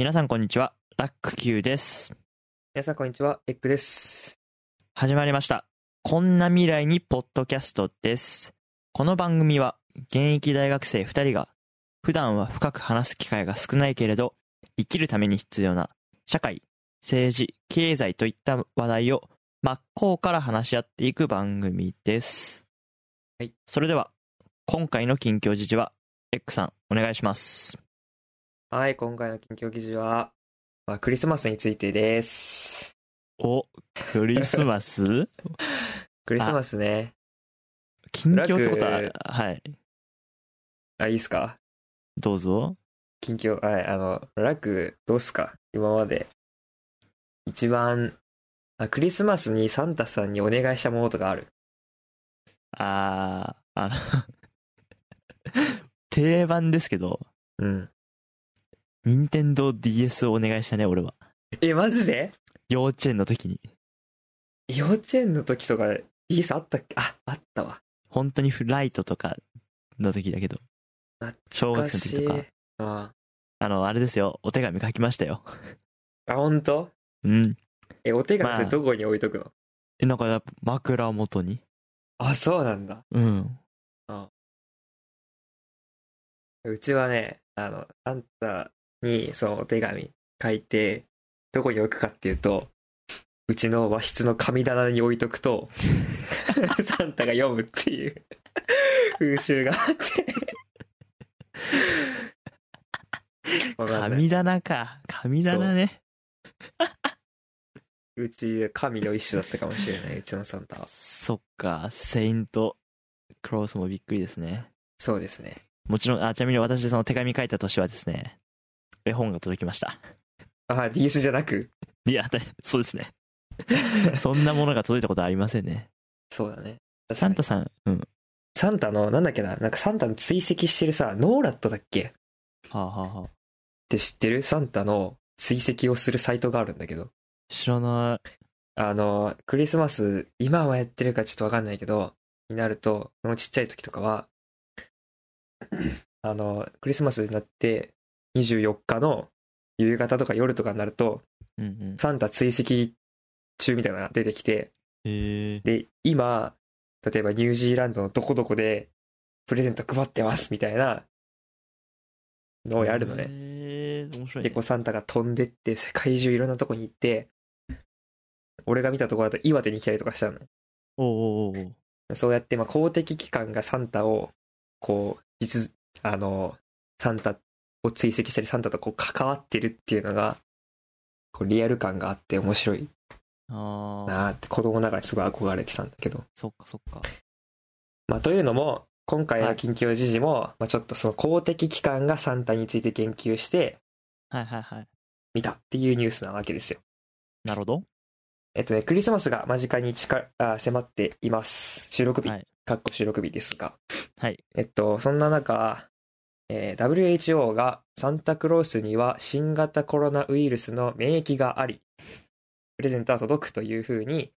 皆さんこんにちは。ラック Q です。皆さんこんにちは、エッグです。始まりました。こんな未来にポッドキャストです。この番組は現役大学生2人が普段は深く話す機会が少ないけれど生きるために必要な社会、政治、経済といった話題を真っ向から話し合っていく番組です。はい。それでは今回の近況時事はエッグさんお願いします。はい、今回の近況記事は、まあ、クリスマスについてです。お、クリスマス？クリスマスね。近況ってことははい。あ、いいっすか？どうぞ。近況、はい、あの、ラク、どうっすか？今まで。一番あ、クリスマスにサンタさんにお願いしたものとかある？あー、あの、定番ですけど、うん。任天堂 DS をお願いしたね、俺は。え、マジで？幼稚園の時に。幼稚園の時とか、DS あったっけ？あ、あったわ。本当にフライトとかの時だけど。小学懐かしい。生の時とかああの、あれですよ、お手紙書きましたよ。あ、ほんとうん。え、お手紙それまあどこに置いとくの、え、なんか枕元に。あ、そうなんだ。うん。うちはね、あの、サンタにそのお手紙書いて、どこに置くかっていうと、うちの和室の神棚に置いとくと、サンタが読むっていう風習があって。神棚か。神棚ね。うち、神の一種だったかもしれない、うちのサンタは。そっか、セイントクロースもびっくりですね。そうですね。もちろん、あ、ちなみに私その手紙書いた年はですね、絵本が届きました。あ、DS じゃなく？いや、だそうですね。そんなものが届いたことはありませんね。そうだね。サンタさん、うん。サンタの、なんだっけな、なんかサンタの追跡してるさ、ノーラットだっけ？はあ、はあはあ、って知ってる？サンタの追跡をするサイトがあるんだけど。知らない。あの、クリスマス、今はやってるかちょっとわかんないけど、になると、このちっちゃい時とかは、あの、クリスマスになって、24日の夕方とか夜とかになると、うんうん。サンタ追跡中みたいなのが出てきて、で、今、例えばニュージーランドのどこどこで、プレゼント配ってますみたいなのをやるのね。へえ面白い、ね。で、こうサンタが飛んでって、世界中いろんなとこに行って、俺が見たところだと岩手に来たりとかしたの。おうおうおうおうそうやって、まあ、公的機関がサンタを、こう、実、あの、サンタを追跡したり、サンタとこう関わってるっていうのが、こう、リアル感があって面白いああ、なーって子供ながらにすごい憧れてたんだけど。そっかそっか。まあ、というのも、今回はいの近況時事も、まあ、ちょっとその公的機関がサンタについて言及して、はいはいはい。見たっていうニュースなわけですよ。なるほど。えっとね、クリスマスが間近に近あ迫っています。収録日、はい。かっこ収録日ですが。はい。えっと、そんな中、えー WHO がサンタクロースには新型コロナウイルスの免疫があり、プレゼントは届くというふうに、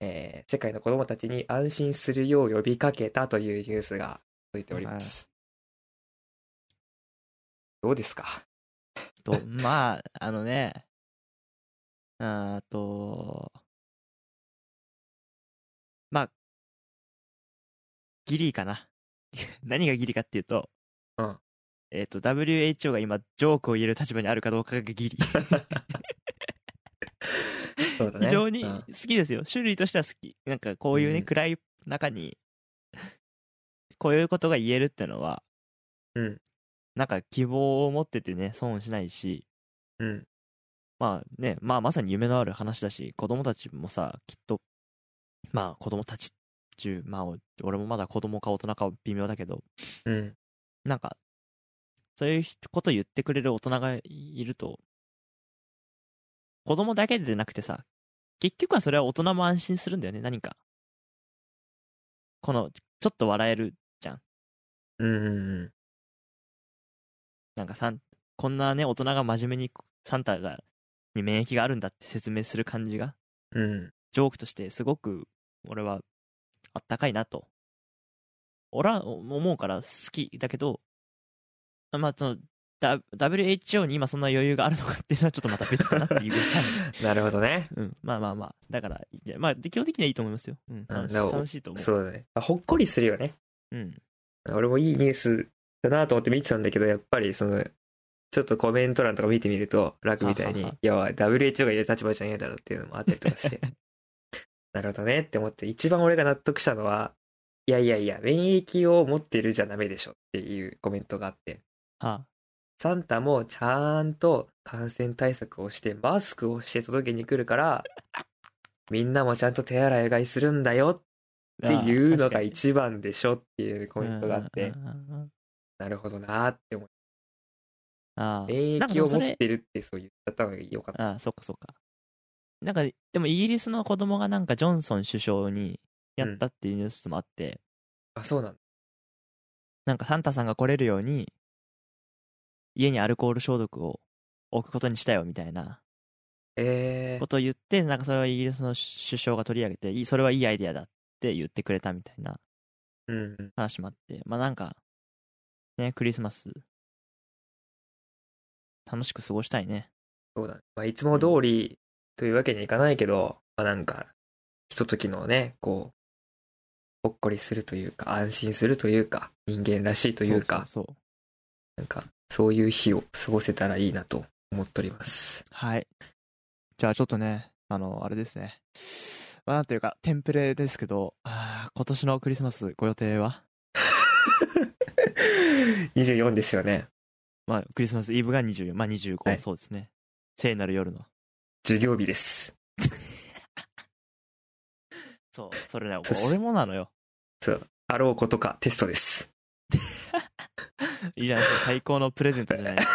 えー世界の子供たちに安心するよう呼びかけたというニュースが届いております。どうですか？と、まあ、あのね、あーと、まあ、ギリかな。何がギリかっていうと、うんえっ、と、WHO が今、ジョークを言える立場にあるかどうかがギリ。そうだね。非常にうん好きですよ。種類としては好き。なんかこういうね、うん暗い中に、こういうことが言えるってのは、うん。なんか希望を持っててね、損しないし、うん。まあね、まあまさに夢のある話だし、子供たちもさ、きっと、まあ子供たち中、まあ俺もまだ子供か大人か微妙だけど、うん。なんか、そういうこと言ってくれる大人がいると、子供だけでなくてさ、結局はそれは大人も安心するんだよね、何か。この、ちょっと笑えるじゃん。うんうんなんかさん、こんなね、大人が真面目にサンタが、に免疫があるんだって説明する感じが、うん。うん。ジョークとしてすごく、俺は、あったかいなと。俺は思うから好きだけど、まあ、その、だ WHO に今そんな余裕があるのかっていうのはちょっとまた別かなっていう。なるほどね。うん。まあまあまあ。だから、まあ、基本的にはいいと思いますよ。うん。楽し楽しいと思う。そうだね。ほっこりするよね。うん。俺もいいニュースだなと思って見てたんだけど、やっぱりその、ちょっとコメント欄とか見てみると、楽みたいに、いや、WHO が言う立場じゃねえだろっていうのもあったりとかして。なるほどねって思って、一番俺が納得したのは、いやいやいや、免疫を持ってるじゃダメでしょっていうコメントがあって、はサンタもちゃんと感染対策をして、マスクをして届けに来るから、みんなもちゃんと手洗いがいするんだよあ。っていうのがい一番でしょっていうコメントがあって、なるほどなーって思って、ああ。免疫を持ってるってそう言っちゃったのがよかった。ああ、そっかそっか。なんか、でもイギリスの子供がなんかジョンソン首相にやったっていうニュースもあって、あ、そうなんだ。なんかサンタさんが来れるように、家にアルコール消毒を置くことにしたよみたいなえことを言って、なんかそれはイギリスの首相が取り上げて、それはいいアイデアだって言ってくれたみたいな。話もあって、まあなんか、ね、クリスマス、楽しく過ごしたいね。そうだね。まあ、いつも通りというわけにはいかないけど、まあなんか、ひとときのね、こう、ほっこりするというか、安心するというか、人間らしいというか、そうそうそうなんか、そういう日を過ごせたらいいなと思っております。はい。じゃあちょっとね、あの、あれですね。まあなんていうか、テンプレですけど、あー今年のクリスマスご予定は？24ですよね。まあクリスマスイブが24、まあ25、はいそうですね。聖なる夜の。授業日です。そう、それね、俺もなのよ。そう。あろうことかテストです。いいじゃないですか、最高のプレゼントじゃないですか。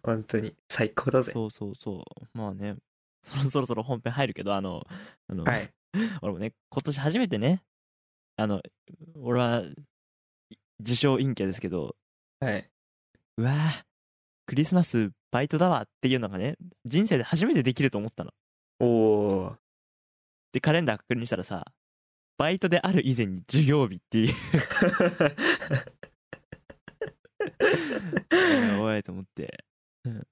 本当に、最高だぜ。そうそうそう。まあね、そろそろそろ本編入るけど、あの、あの、はい。俺もね、今年初めてね、あの、俺は、自称陰キャですけど、はい。うわークリスマスバイトだわっていうのがね、人生で初めてできると思ったの。おー。で、カレンダー確認したらさ、バイトである以前に授業日っていう、おいと思って、うん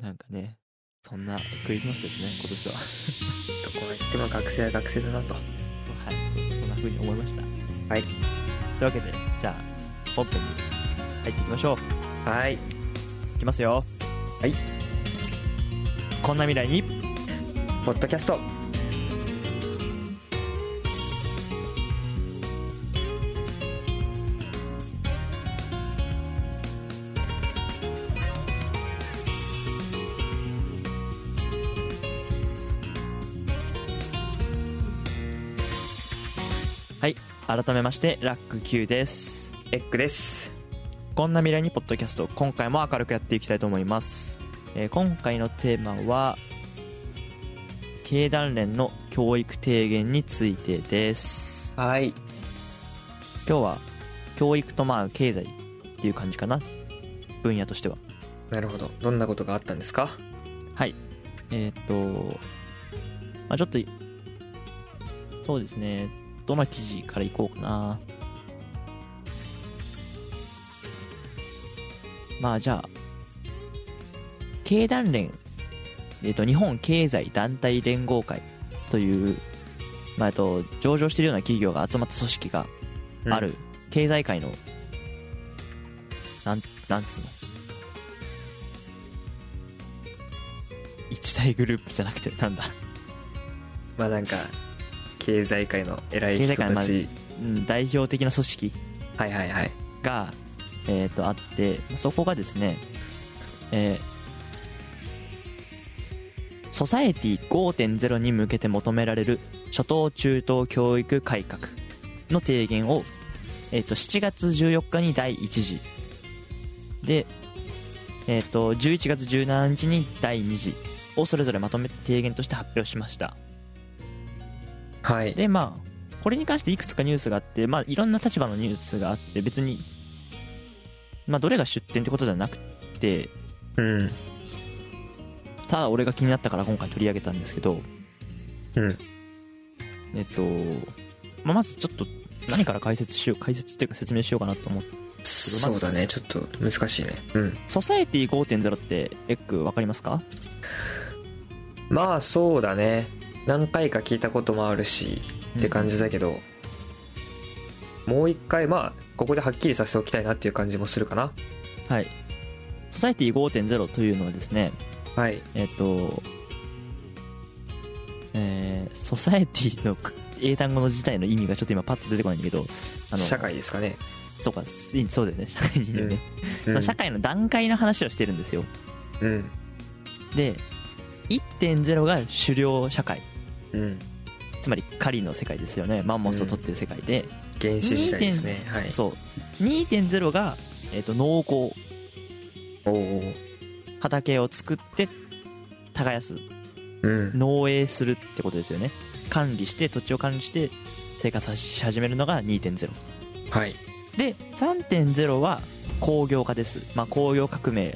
なんかね、そんなクリスマスですね、今年は。どこまで行っても学生は学生だなと。はい、そんな風に思いました。はい。というわけで、じゃあ、本編に入っていきましょう。はい。いきますよ。はい。こんな未来に、ポッドキャスト。改めまして、ラック Q です。エッグです。こんな未来にポッドキャスト、今回も明るくやっていきたいと思います。えー今回のテーマは、経団連の教育提言についてです。はい。今日は、教育とまあ経済っていう感じかな。分野としては。なるほど。どんなことがあったんですか？はい。えーっと、まあちょっと、そうですね。どの記事からいこうかな。まあじゃあ、経団連、えーっと、日本経済団体連合会という、まあえっと、上場しているような企業が集まった組織がある、経済界の、なん、なんつうの？一大グループじゃなくて、なんだ？まあなんか、経済界の偉い人経済界のたち。うん代表的な組織はいはいはい。が、えー、とあってそこがですね、えーソサエティ5.0に向けて求められる初等中等教育改革の提言を、えー、と7月14日に第1次で、えー、と11月17日に第2次をそれぞれまとめて提言として発表しましたはい。でまあこれに関していくつかニュースがあってまあいろんな立場のニュースがあって別にまあどれが出典ってことではなくてうん。ただ俺が気になったから今回取り上げたんですけどうん。えっと、まあ、まずちょっと何から解説しよう解説っていうか説明しようかなと思っそうだねちょっと難しいねうんソサエティ5.0ってエッグわかりますか？まあそうだね何回か聞いたこともあるしって感じだけど、もう一回まあここではっきりさせておきたいなっていう感じもするかな。はい。ソサエティ5.0というのはですねはい。えっ、とえー、ソサエティの英単語の自体の意味がちょっと今パッと出てこないんだけどあの社会ですかね。そうかすそうだよね。社会人だよね、うん。その社会の段階の話をしてるんですよ。うん。で1.0が狩猟社会うん。つまり狩りの世界ですよね。マンモスを取ってる世界で、原始時代ですね。はい。そう。2.0が、えー、と農耕。畑を作って耕す。うん。農営するってことですよね。管理して土地を管理して生活し始めるのが2.0はい。で3.0は工業化です、まあ、工業革命。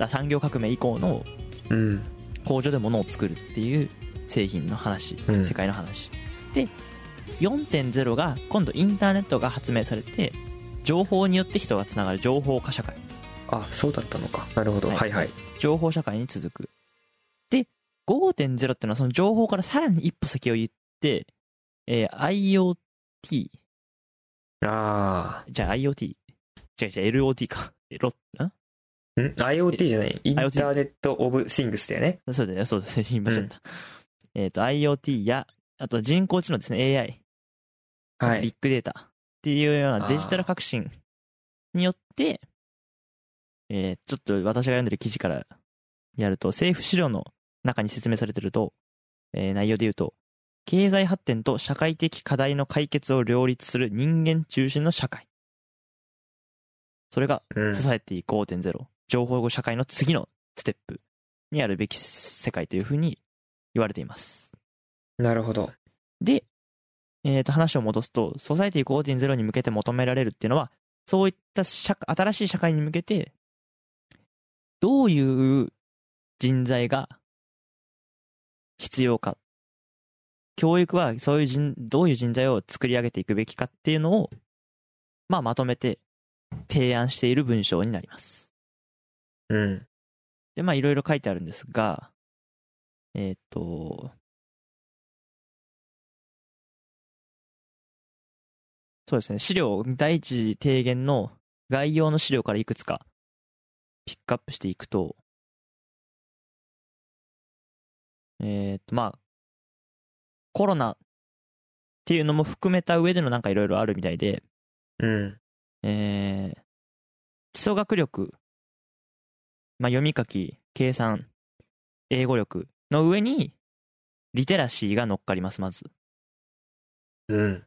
あ産業革命以降のうん。工場で物を作るっていう製品の話、うん。世界の話。で4.0が今度インターネットが発明されて情報によって人がつながる情報化社会。あそうだったのか。なるほど。はい。はいはい。情報社会に続く。で5.0っていうのはその情報からさらに一歩先を言って、えー IoT あじゃあ IoT 違う違う LOT か。えロん？あん IoT じゃない。インターネット・オブ・シングスだよね。そうだよそうですね言いました、えっ、と IoT やあと人工知能ですね AI はい。ビッグデータ。っていうようなデジタル革新によって、えーちょっと私が読んでる記事からやると、政府資料の中に説明されてると、えー内容で言うと、経済発展と社会的課題の解決を両立する人間中心の社会。それが、うん。ソサエティ5.0、情報社会の次のステップにあるべき世界というふうに言われています。なるほどで、えー、と話を戻すと、ソサエティ5.0に向けて求められるっていうのは、そういった社新しい社会に向けて、どういう人材が必要か。教育はそういう人、どういう人材を作り上げていくべきかっていうのを、まあまとめて提案している文章になります。うんで、まあいろいろ書いてあるんですが、えっ、と、そうですね、資料、第一次提言の概要の資料からいくつかピックアップしていくと、えっ、と、まあ、コロナっていうのも含めた上でのなんかいろいろあるみたいで、うん。えー基礎学力、まあ、読み書き、計算、英語力の上に、リテラシーが乗っかります、まず。うん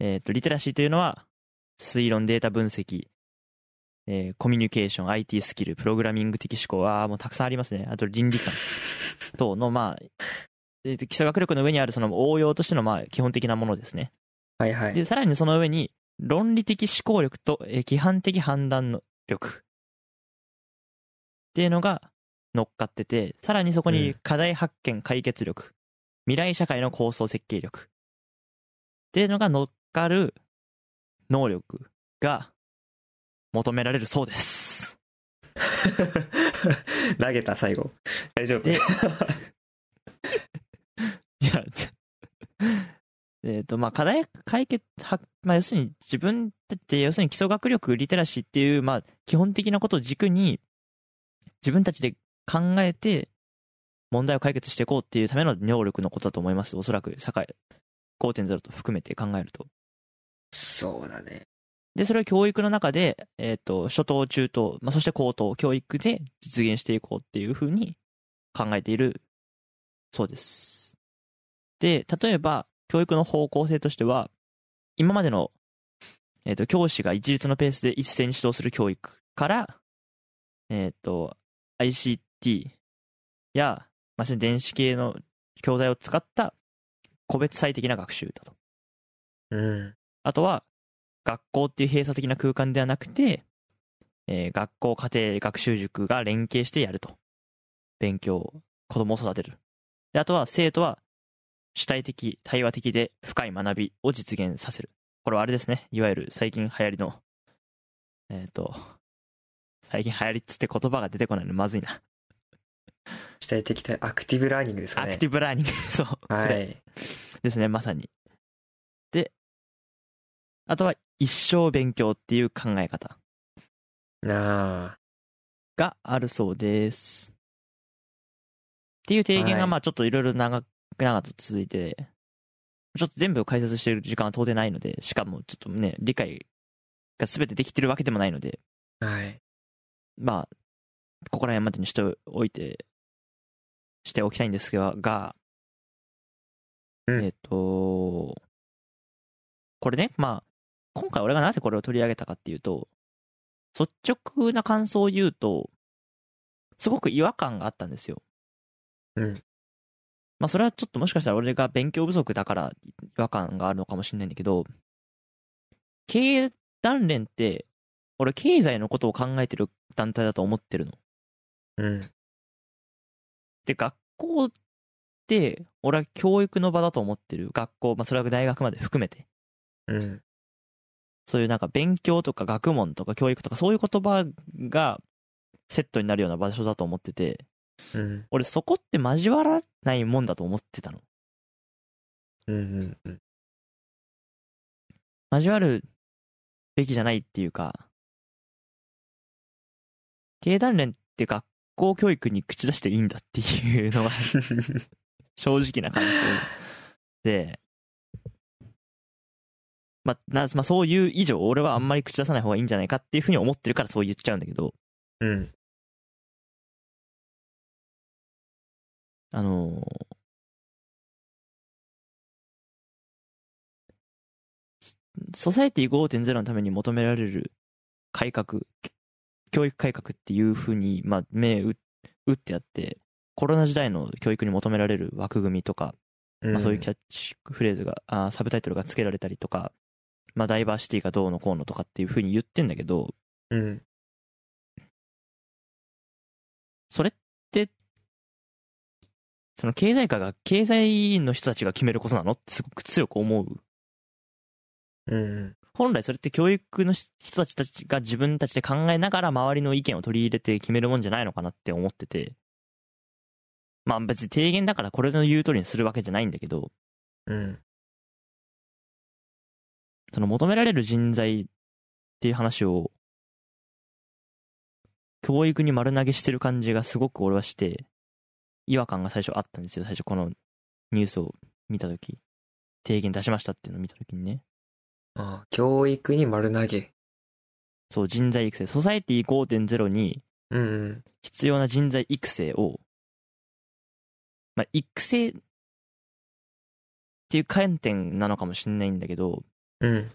えっ、と、リテラシーというのは、推論、データ分析、えーコミュニケーション、IT スキル、プログラミング的思考、ああ、もうたくさんありますね。あと、倫理観 等の、まあ、えーと基礎学力の上にあるその応用としての、まあ、基本的なものですね。はいはいで、さらにその上に、論理的思考力と、えー規範的判断の力。っていうのが乗っかってて、さらにそこにうん課題発見解決力、未来社会の構想設計力。っていうのが乗っかる能力が求められるそうです。投げた最後大丈夫で いや、えっと、まあ、課題解決は、まあ、要するに自分って、要するに基礎学力、リテラシーっていう、まあ、基本的なことを軸に、自分たちで考えて、問題を解決していこうっていうための能力のことだと思います。おそらく、社会5.0と含めて考えると。そうだねで、それを教育の中で、えっ、と、初等、中等、まあ、そして高等、教育で実現していこうっていうふうに考えているそうです。で、例えば、教育の方向性としては、今までの、えっ、と、教師が一律のペースで一斉に指導する教育から、えっ、と、ICT や、まあ、電子系の教材を使った個別最適な学習だと。うんあとは、学校っていう閉鎖的な空間ではなくて、えー学校、家庭、学習塾が連携してやると。勉強、子供を育てる。で、あとは生徒は主体的、対話的で深い学びを実現させる。これはあれですね。いわゆる最近流行りのえっ、と、最近流行りっつって言葉が出てこないのまずいな。主体的アクティブラーニングですかね。アクティブラーニング、そう。はい。ですね、まさに。で、あとは一生勉強っていう考え方なあ。があるそうです。っていう提言はいがまあちょっといろいろ長く長く続いて、ちょっと全部解説している時間は到底ないので、しかもちょっとね、理解が全てできてるわけでもないので、はい。まあ、ここら辺までにしておいて、しておきたいんですが、がうんえっ、と、これね、まあ、今回俺がなぜこれを取り上げたかっていうと、率直な感想を言うと、すごく違和感があったんですよ。うん。まあそれはちょっともしかしたら俺が勉強不足だから違和感があるのかもしれないんだけど、経営団連って、俺経済のことを考えてる団体だと思ってるの。うん。で、学校って、俺は教育の場だと思ってる。学校、まあそれは大学まで含めて。うん。そういうなんか勉強とか学問とか教育とかそういう言葉がセットになるような場所だと思ってて、うん。俺そこって交わらないもんだと思ってたの。うん。うん。交わるべきじゃないっていうか、経団連って学校教育に口出していいんだっていうのが 正直な感想で、まあ、なまあ、そういう以上、俺はあんまり口出さない方がいいんじゃないかっていうふうに思ってるからそう言っちゃうんだけど、うん。あのーソサエティ5.0のために求められる改革、教育改革っていうふうに、まあ、目打打ってあって、コロナ時代の教育に求められる枠組みとか、まあ、そういうキャッチフレーズが、あーサブタイトルが付けられたりとか、まあ、ダイバーシティがどうのこうのとかっていうふうに言ってんだけど、うん。それって、その経済界が、経済の人たちが決めることなのってすごく強く思う。うん。本来それって教育の人たちたちが自分たちで考えながら周りの意見を取り入れて決めるもんじゃないのかなって思ってて。まあ別に提言だからこれの言う通りにするわけじゃないんだけど、うん。その求められる人材っていう話を、教育に丸投げしてる感じがすごく俺はして、違和感が最初あったんですよ。最初このニュースを見たとき。提言出しましたっていうのを見たときにね。ああ教育に丸投げ。そう、人材育成。ソサエティ5.0にうんうん。必要な人材育成を、まあ、育成っていう観点なのかもしれないんだけど、うん。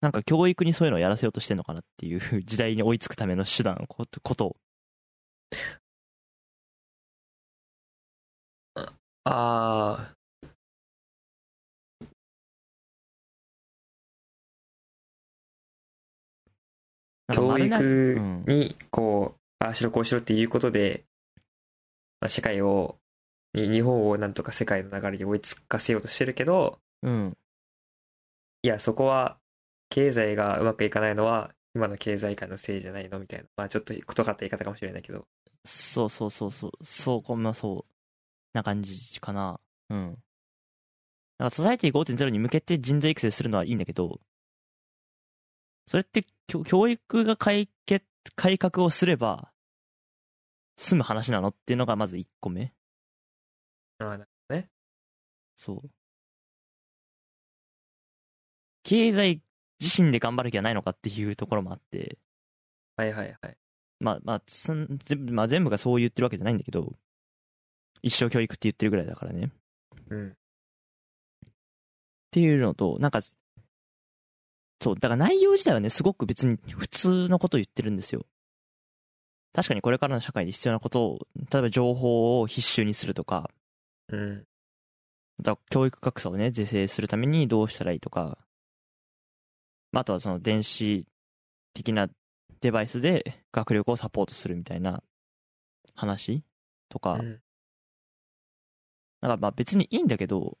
なんか教育にそういうのをやらせようとしてんのかなっていう 時代に追いつくための手段ことことを。ああ。教育うんに、こう、ああしろこうしろっていうことで、まあ、社会を、に日本をなんとか世界の流れに追いつかせようとしてるけど、うん。いや、そこは、経済がうまくいかないのは、今の経済界のせいじゃないのみたいな。まあちょっとことがった言い方かもしれないけど。そうそうそうそう、そう、こんなそう、な感じかな。うん。だから、ソサイティ5.0に向けて人材育成するのはいいんだけど、それって、教教育が解決、改革をすれば、済む話なのっていうのがまず1個目。ああ、なそう。経済自身で頑張る気はないのかっていうところもあって、はいはいはい。まあまあ、そん全部まあ、全部がそう言ってるわけじゃないんだけど、一生教育って言ってるぐらいだからね。うん。っていうのと、なんか、そう、だから内容自体はね、すごく別に普通のことを言ってるんですよ。確かにこれからの社会で必要なことを、例えば情報を必修にするとか、うん。だ教育格差をね、是正するためにどうしたらいいとか、まああとはその電子的なデバイスで学力をサポートするみたいな話とか、うんなんかまあ別にいいんだけど、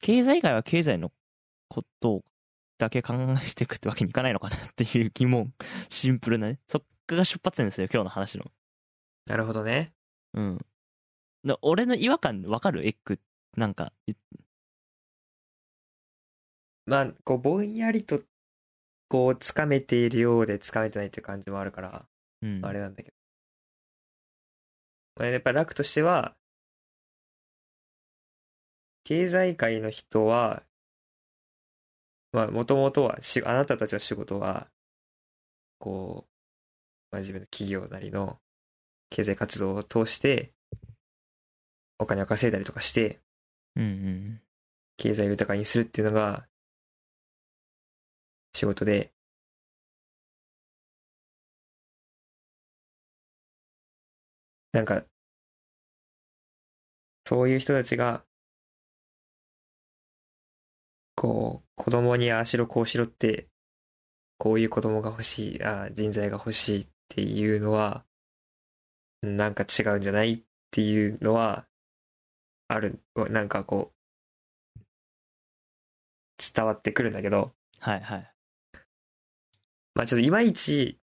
経済界は経済のことだけ考えていくってわけにいかないのかなっていう疑問。シンプルなね。そっから出発点ですよ、今日の話の。なるほどね。うん。だ俺の違和感わかる？エッグ。なんか、いまあ、こう、ぼんやりと、こう、つかめているようでつかめてないっていう感じもあるから、うん。あれなんだけど。まあ、やっぱ楽としては、経済界の人は、まあ、もともとはし、あなたたちの仕事は、こう、まあ、自分の企業なりの経済活動を通して、お金を稼いだりとかして、うんうん。経済を豊かにするっていうのが、仕事で、なんか、そういう人たちが、こう、子供にああしろこうしろって、こういう子供が欲しい、ああ人材が欲しいっていうのは、なんか違うんじゃないっていうのは、ある、なんかこう、伝わってくるんだけど、はいはい。まあちょっといまいち、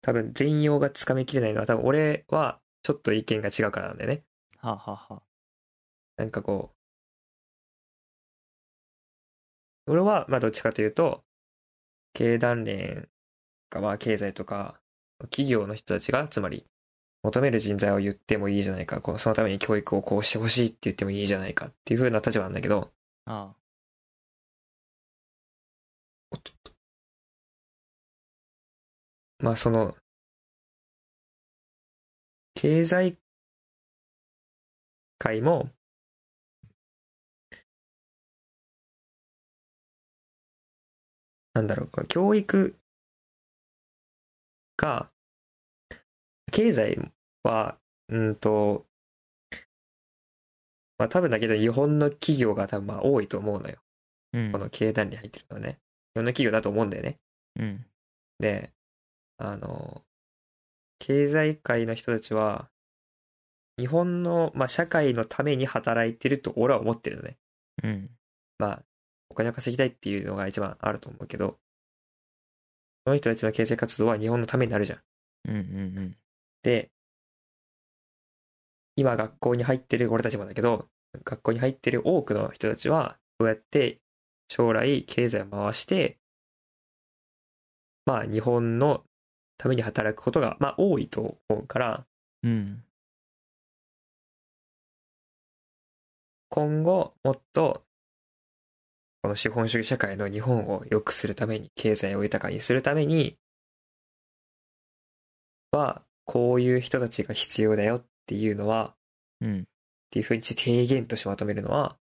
多分全容がつかみきれないのは多分俺はちょっと意見が違うからなんだよね。はあ、はあはあ、なんかこ俺はまあどっちかというと、経団連がまあ経済とか、企業の人たちが、つまり求める人材を言ってもいいじゃないか、こうそのために教育をこうしてほしいって言ってもいいじゃないかっていう風な立場なんだけど、あまあその、経済界も、なんだろう、教育が、経済は、うんと、まあ多分だけど日本の企業が多分まあ多いと思うのよ。うんこ。の経団に入ってるのはね。日本の企業だと思うんだよね。うん。で、あの、経済界の人たちは、日本の、まあ、社会のために働いてると俺は思ってるのね。うん。まあ、お金を稼ぎたいっていうのが一番あると思うけど、その人たちの経済活動は日本のためになるじゃん。うん。うん。で、今学校に入ってる俺たちもだけど、学校に入ってる多くの人たちは、どうやって将来経済を回して、まあ日本のために働くことが、まあ多いと思うから、うん。今後もっと、この資本主義社会の日本を良くするために、経済を豊かにするために、は、こういう人たちが必要だよっていうのは、うん。っていうふうに提言としてまとめるのは、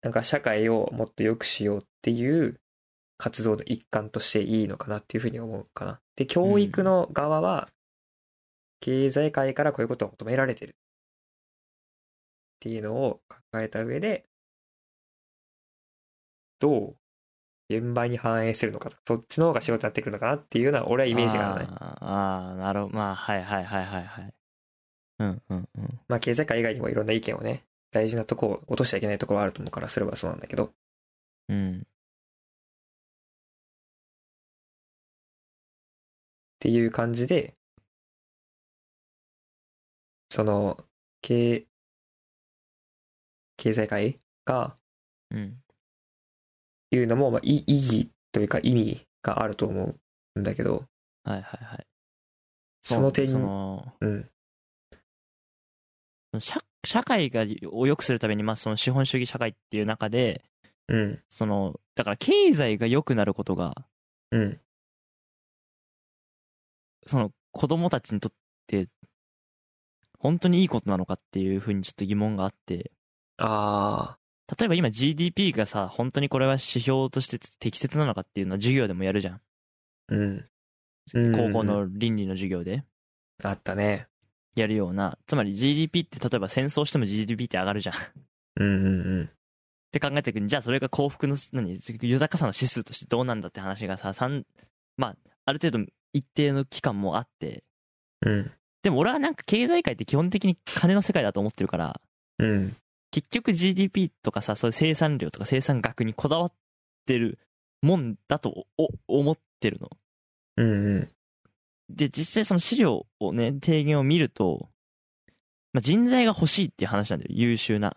なんか社会をもっと良くしようっていう活動の一環としていいのかなっていうふうに思うかな。で、教育の側は、経済界からこういうことを求められてるっていうのを考えた上で、どう現場に反映するのかとか、そっちの方が仕事になってくるのかなっていうような俺はイメージがあるね。あーあー、なるほど。まあ、はいはいはいはいはい。うんうんうん。まあ経済界以外にもいろんな意見をね、大事なとこを落としちゃいけないところはあると思うから、それはそうなんだけど。うん。っていう感じで、その、経、経済界がうん。言うのも、まあ、い意義というか意味があると思うんだけど、はいはいはい。その点その、うん、社社会がを良くするために、まあ、その資本主義社会っていう中で、うん、その、だから経済が良くなることが、うん、その子供たちにとって、本当にいいことなのかっていうふうにちょっと疑問があって、あ例えば今 GDP がさ、本当にこれは指標として適切なのかっていうのは授業でもやるじゃん。ー、うん。うん高校の倫理の授業であったね。やるような、つまり GDP って例えば戦争しても GDP って上がるじゃん。っうんうんうん。て考えていくに、じゃあそれが幸福の、何、豊かさの指数としてどうなんだって話がさ、三まあ、ある程度一定の期間もあって、うん、でも俺はなんか経済界って基本的に金の世界だと思ってるから、うん、結局 GDP とかさ、そういう生産量とか生産額にこだわってるもんだとお思ってるの。うんうん。で、実際その資料をね、提言を見ると、まあ、人材が欲しいっていう話なんだよ。優秀な。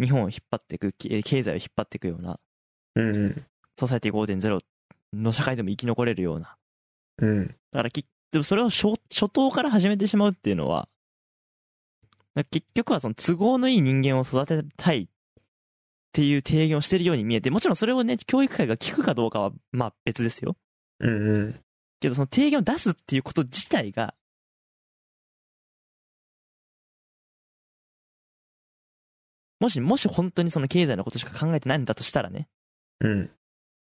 日本を引っ張っていく、経経済を引っ張っていくような、うんうん。ソサイティ5.0の社会でも生き残れるような。うん。だからき、でもそれを初初頭から始めてしまうっていうのは、結局はその都合のいい人間を育てたいっていう提言をしてるように見えて、もちろんそれをね、教育会が聞くかどうかは、まあ別ですよ。うんうん。けどその提言を出すっていうこと自体が、もし、もし本当にその経済のことしか考えてないんだとしたらね、うん。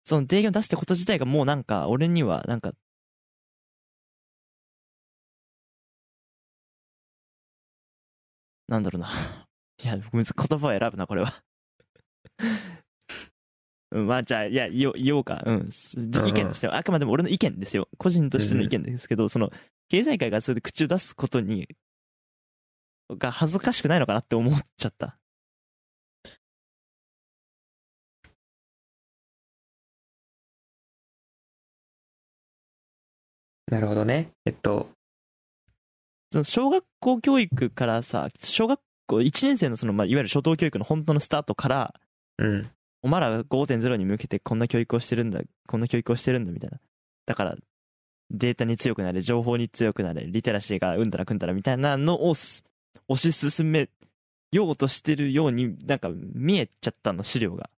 その提言を出すってこと自体がもうなんか、俺にはなんか、なんだろうな。いや、むず言葉を選ぶな、これは。うんまあ、じゃあ、いや、言おうか。うん。意見としては、あくまでも俺の意見ですよ。個人としての意見ですけど、その、経済界がそれで口を出すことに、が恥ずかしくないのかなって思っちゃった。なるほどね。えっと、その小学校教育からさ、小学校1年生のその、まあ、いわゆる初等教育の本当のスタートから、うん。お前らが5.0に向けてこんな教育をしてるんだ、こんな教育をしてるんだみたいな。だから、データに強くなれ、情報に強くなれ、リテラシーがうんだらくんだらみたいなのをす推し進めようとしてるように、なんか見えちゃったの、資料が。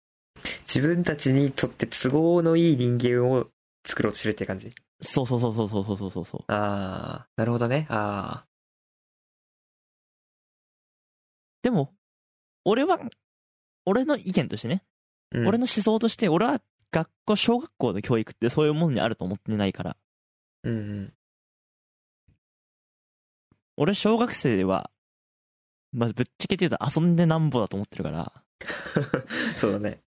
自分たちにとって都合のいい人間を作ろうとしてるって感じ。そうそうそうそうそうそうそうそう。ああ、なるほどね。あでも、俺は、俺の意見としてね、あ、うん、俺の思想として、俺は学校、小学校の教育ってそういうもんにあると思ってないから、うんうん。俺小学生では、まあ、ぶっちゃけて言うと遊んでなんぼだと思ってるから、そうだね。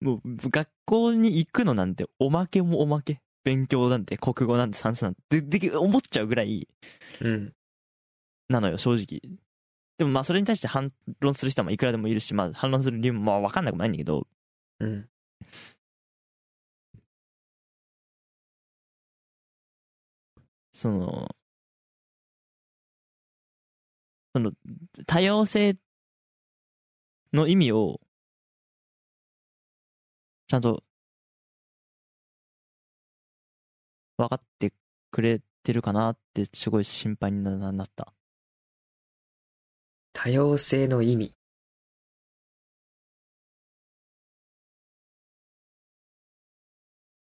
もう学校に行くのなんておまけもおまけ。勉強なんて国語なんて算数なんて、で、で、思っちゃうぐらいうん。なのよ、正直。でもまあそれに対して反論する人もいくらでもいるし、まあ反論する理由もまあわかんなくもないんだけど、うん。その、その、多様性の意味を、ちゃんと、分かってくれてるかなって、すごい心配にななった。多様性の意味。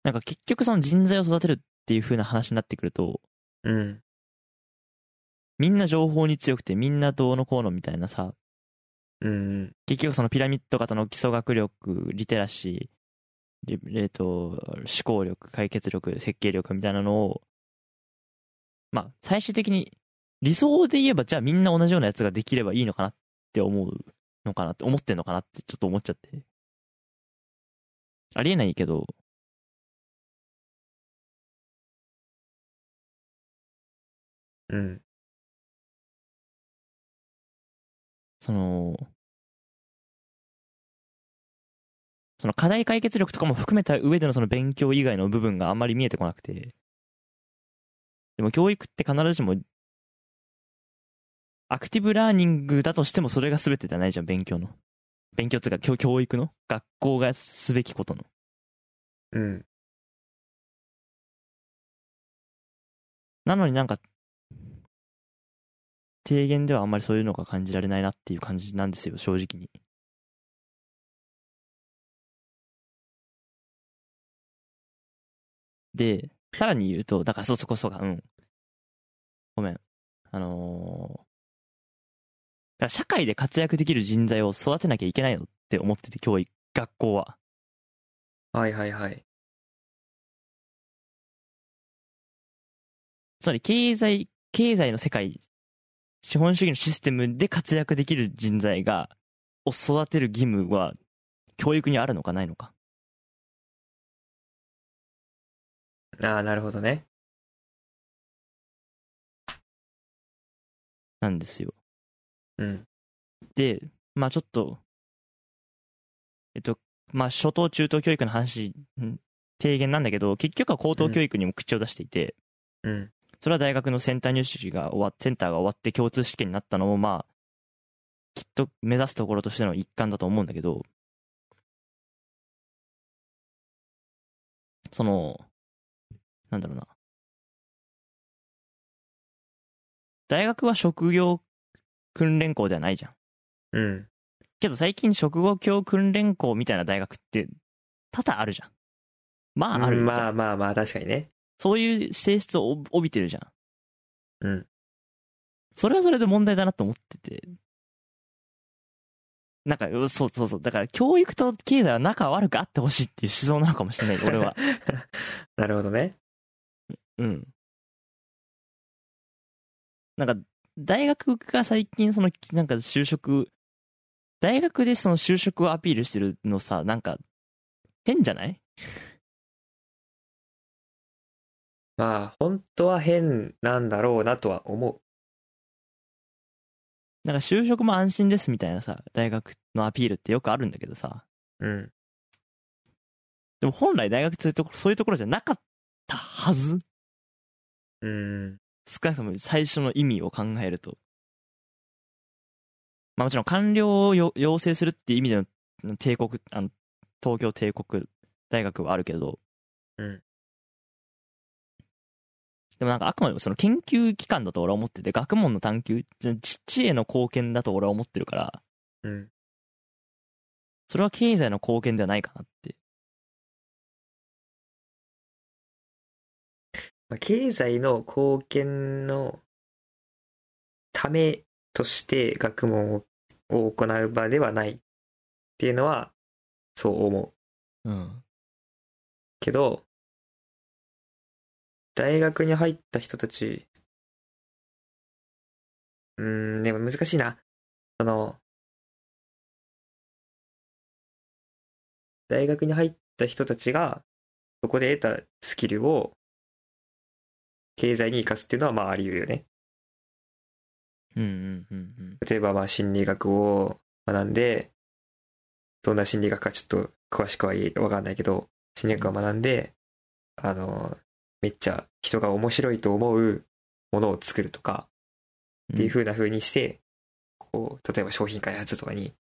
なんか結局その人材を育てるっていう風な話になってくると、うん。みんな情報に強くてみんなどうのこうのみたいなさ、うんうん。結局そのピラミッド型の基礎学力、リテラシー、リえっと、思考力、解決力、設計力みたいなのを、まあ、最終的に理想で言えば、じゃあみんな同じようなやつができればいいのかなって思うのかなって、思ってんのかなってちょっと思っちゃって。ありえないけど、うん。その、その課題解決力とかも含めた上でのその勉強以外の部分があんまり見えてこなくて。でも教育って必ずしも、アクティブラーニングだとしてもそれが全てじゃないじゃん、勉強の。勉強っていうか教教育の？学校がすべきことの。うん。なのになんか、提言ではあんまりそういうのが感じられないなっていう感じなんですよ、正直に。で、さらに言うと、だからそうそこそうか、うん。ごめん。あのーだから社会で活躍できる人材を育てなきゃいけないのって思ってて、教育、学校は。はいはいはい。つまり経済、経済の世界、資本主義のシステムで活躍できる人材が、を育てる義務は、教育にあるのかないのか。ああ、なるほどね。なんですよ。うん。で、まあちょっと、えっと、まあ初等中等教育の話、ん？提言なんだけど、結局は高等教育にも口を出していて、うん。それは大学のセンター入試が終わっセンターが終わって共通試験になったのも、まあ、きっと目指すところとしての一環だと思うんだけど、その、なんだろうな。大学は職業訓練校ではないじゃん。うん。けど最近職業教訓練校みたいな大学って多々あるじゃん。まああるじゃん。まあまあまあ、確かにね。そういう性質を帯帯びてるじゃん。うん。それはそれで問題だなと思ってて。なんか、うそうそうそう。だから、教育と経済は仲悪くあってほしいっていう思想なのかもしれない、俺は。なるほどね。うん。なんか、大学が最近、その、なんか就職、大学でその就職をアピールしてるのさ、なんか、変じゃない？まあ、本当は変なんだろうなとは思なんか就職も安心ですみたいなさ、大学のアピールってよくあるんだけどさ、う。うん。でも本来大学ってそういうところじゃなかったはずうん。少なくとも最初の意味を考えると。まあもちろん官僚をよ養成するっていう意味での帝国、あの、東京帝国大学はあるけど、うん。でもなんかあくまでもその研究機関だと俺は思ってて、学問の探求、知知恵の貢献だと俺は思ってるから、うん。それは経済の貢献ではないかなって。まあ、経済の貢献のためとして学問をを行う場ではないっていうのは、そう思う。うん。けど、大学に入った人たち、うーん、でも難しいな。その、大学に入った人たちが、そこで得たスキルを、経済に生かすっていうのはまああり得るよね。うんうんうんうん。例えばまあ心理学を学んで、どんな心理学かちょっと詳しくはわかんないけど、心理学を学んで、あの、めっちゃ人が面白いと思うものを作るとか、っていう風な風にして、こう、例えば商品開発とかに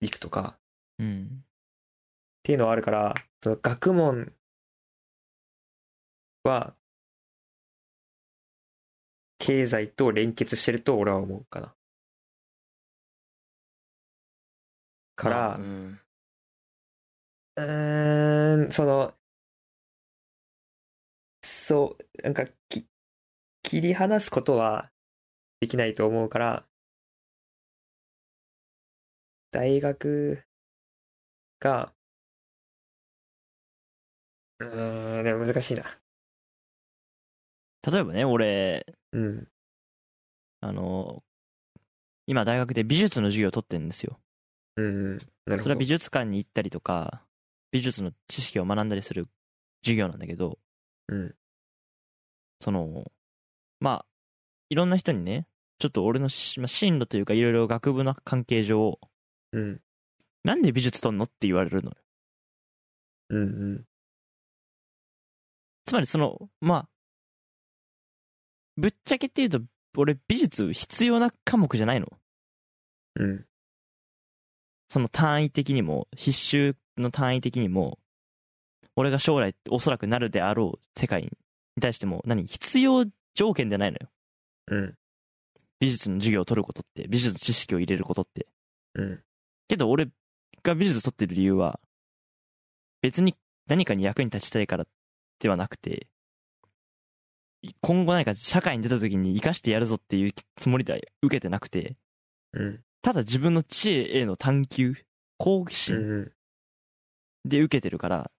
行くとか、うん。っていうのはあるから、その学問は、経済と連結してると俺は思うかな。から、うん。うーん、その、そう、なんかき、切り離すことはできないと思うから、大学が、うーん、でも難しいな。例えばね、俺、うん、あの、今大学で美術の授業を取ってるんですよ。うん、うん。それは美術館に行ったりとか、美術の知識を学んだりする授業なんだけど、うん、その、まあ、いろんな人にね、ちょっと俺のし、まあ、進路というかいろいろ学部の関係上、うん、なんで美術取んのって言われるのよ。うん、うん、つまりその、まあ、ぶっちゃけって言うと、俺美術必要な科目じゃないの？うん、その単位的にも、必修の単位的にも、俺が将来おそらくなるであろう世界に対しても、何必要条件じゃないのよ。うん、美術の授業を取ることって、美術の知識を入れることって。うん、けど俺が美術取ってる理由は、別に何かに役に立ちたいからではなくて、今後何か社会に出た時に生かしてやるぞっていうつもりでは受けてなくて、うん、ただ自分の知恵への探求、好奇心、で受けてるから、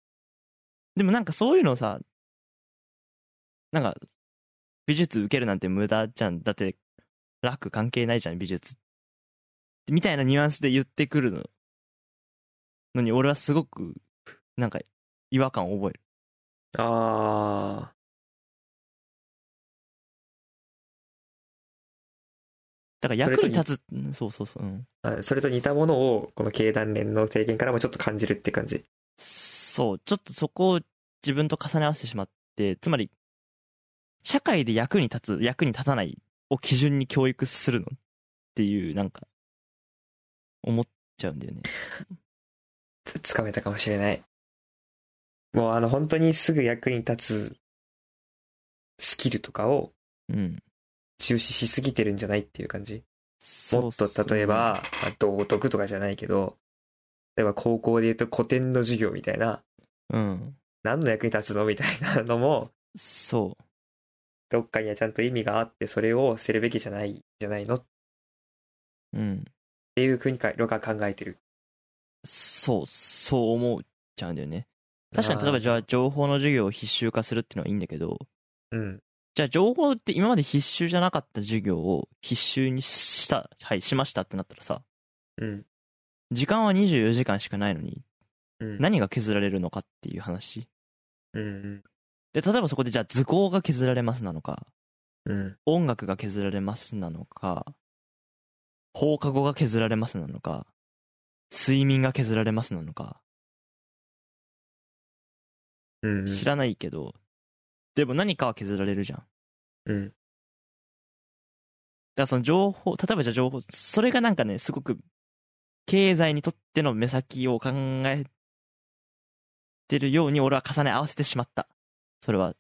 でもなんかそういうのさ、なんか、美術受けるなんて無駄じゃん。だって、楽関係ないじゃん、美術。みたいなニュアンスで言ってくるの。のに、俺はすごく、なんか、違和感を覚える。ああだから役に立つ、うんそうそうそう、うん。あそれと似たものを、この経団連の提言からもちょっと感じるって感じ？そう、ちょっとそこを自分と重ね合わせてしまって、つまり、社会で役に立つ、役に立たないを基準に教育するのっていう、なんか、思っちゃうんだよね。つつかめたかもしれない。もうあの、本当にすぐ役に立つスキルとかをうん。重視しすぎてるんじゃないっていう感じ？もっと例えば、まあ、道徳とかじゃないけど、例えば高校で言うと古典の授業みたいな、うん。何の役に立つのみたいなのも、そどっかにはちゃんと意味があって、それを捨てるべきじゃない、じゃないの？っう。うん。ていうふうにか、ロが考えてる。そう、そう思っちゃうんだよね。確かに例えばじゃあ情報の授業を必修化するっていうのはいいんだけど、うん。じゃあ情報って今まで必修じゃなかった授業を必修にした、はい、しましたってなったらさ、うん。時間は24時間しかないのに、うん。何が削られるのかっていう話。うん。で、例えばそこでじゃあ図工が削られますなのか、うん。音楽が削られますなのか、放課後が削られますなのか、睡眠が削られますなのか、うん。知らないけど、でも何かは削られるじゃん。うん。だからその情報、例えばじゃあ情報、それがなんかね、すごく経済にとっての目先を考えてるように俺は重ね合わせてしまった。それは。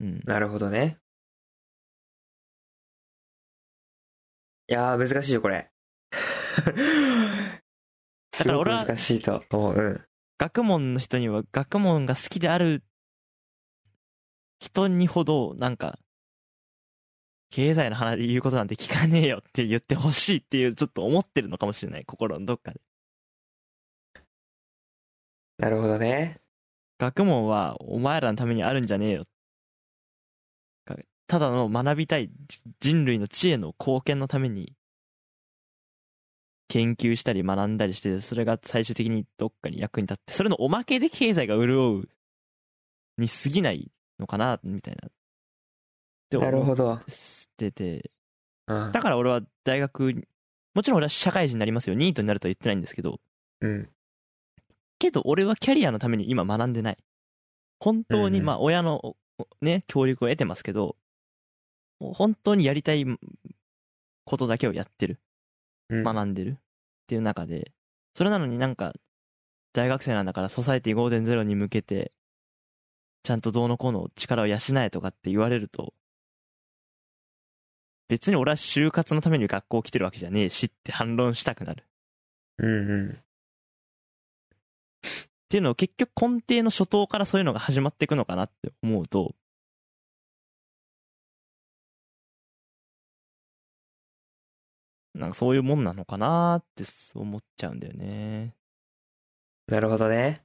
うん。なるほどね。いやー、難しいよ、これ。すごくから俺は難しいと思う。うん。学問の人には学問が好きである人にほど、なんか、経済の話で言うことなんて聞かねえよって言ってほしいっていう、ちょっと思ってるのかもしれない、心のどっかで。なるほどね。学問はお前らのためにあるんじゃねえよ。ただの学びたい人類の知恵の貢献のために研究したり学んだりして、それが最終的にどっかに役に立って、それのおまけで経済が潤うに過ぎないのかな、みたいな。ってなるほど。思ってて、うん。だから俺は大学に、もちろん俺は社会人になりますよ。ニートになるとは言ってないんですけど、うん。けど俺はキャリアのために今学んでない。本当に、まあ親のね、協力を得てますけど、本当にやりたいことだけをやってる。うん学んでるっていう中で、それなのになんか、大学生なんだからソサエティ5.0に向けて、ちゃんとどうのこうの力を養えとかって言われると、別に俺は就活のために学校来てるわけじゃねえしって反論したくなる。うんうん。っていうのを結局根底の初頭からそういうのが始まっていくのかなって思うと、なんかそういうもんなのかなって思っちゃうんだよね。なるほどね。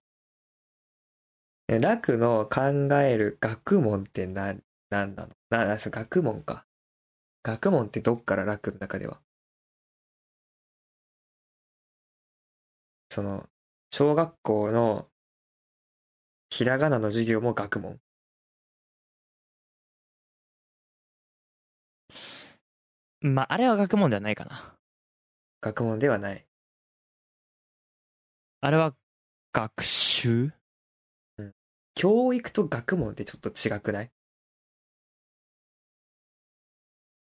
え楽の考える学問って何、何なの？な、な、学問か。学問ってどっから楽の中では？その、小学校のひらがなの授業も学問。まあ、あれは学問ではないかな。学問ではない。あれは学習？教育と学問ってちょっと違くない？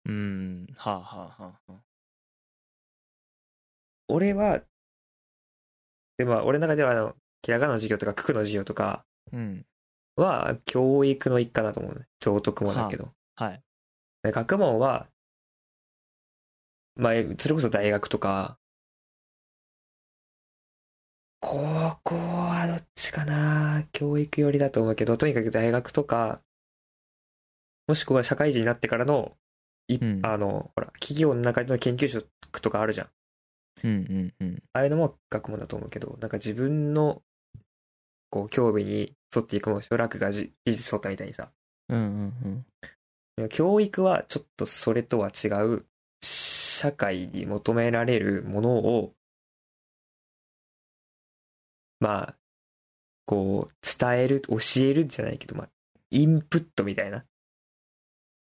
うーん、はあはあはあはあ。俺は、でも俺の中ではあの、ひらがなの授業とか九九の授業とかうん、は教育の一環だと思うね。道徳もだけど。はい。で学問は、まあ、それこそ大学とか、高校はどっちかな？教育寄りだと思うけど、とにかく大学とか、もしくは社会人になってからの、いうんあの、ほら、企業の中での研究職とかあるじゃん。うんうんうん。ああいうのも学問だと思うけど、なんか自分の、こう、興味に沿っていくもんでしょ楽がじ技術とかみたいにさ。うんうんうん。教育はちょっとそれとは違う、社会に求められるものを、まあ、こう、伝える、教えるじゃないけど、まあ、インプットみたいな。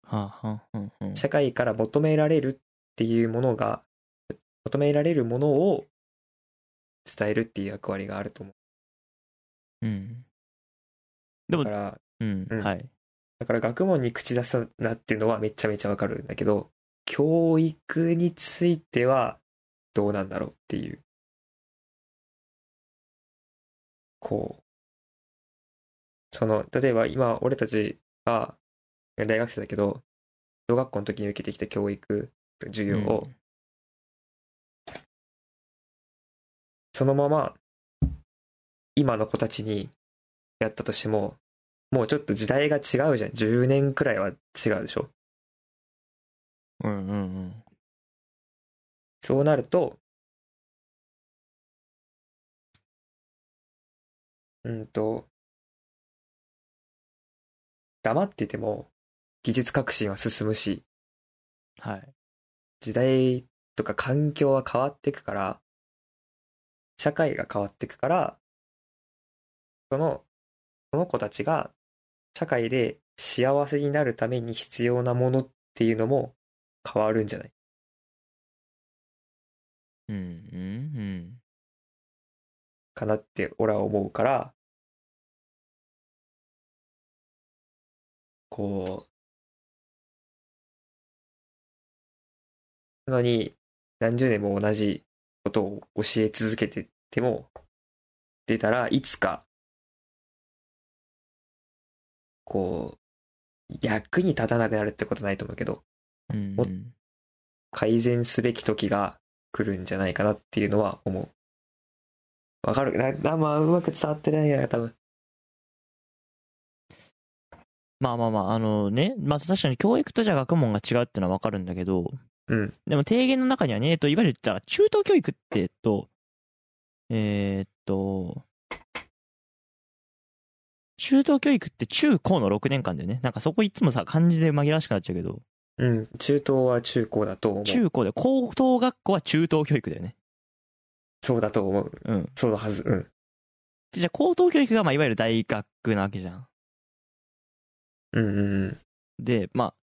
はあ、はあ、うんうん。社会から求められるっていうものが、求められるものを伝えるっていう役割があると思うん。でもうか、ら、うん、うんはい。だから学問に口出すなっていうのはめちゃめちゃわかるんだけど、教育についてはどうなんだろうっていう。こう。その、例えば今俺たちが大学生だけど、小学校の時に受けてきた教育、授業を、そのまま今の子たちにやったとしても、もうちょっと時代が違うじゃん。10年くらいは違うでしょ。うん、うん、うん。そうなると、うんと、黙ってても技術革新は進むし、はい。時代とか環境は変わっていくから、社会が変わっていくから、その、その子たちが社会で幸せになるために必要なものっていうのも変わるんじゃない？うん、うん、かなって俺は思うから、こう、なのに何十年も同じことを教え続けてても、出たらいつか、こう、役に立たなくなるってことないと思うけど、うん。改善すべき時が来るんじゃないかなっていうのは思う。わかるな、なまあ、うまく伝わってないや、多分。まあまあまあ、あのね、まあ確かに教育とじゃ学問が違うってのはわかるんだけど、うん。でも提言の中にはね、えっと、いわゆるじゃあ中等教育って、えっと、えーっと、中等教育って中高の6年間だよね。なんかそこいつもさ、漢字で紛らわしくなっちゃうけど、うん。中等は中高だと思う。中高で、高等学校は中等教育だよね。そうだと思う。うん。そうのはず。うん。じゃあ高等教育が、まあ、いわゆる大学なわけじゃん。うんうんうん。で、まあ、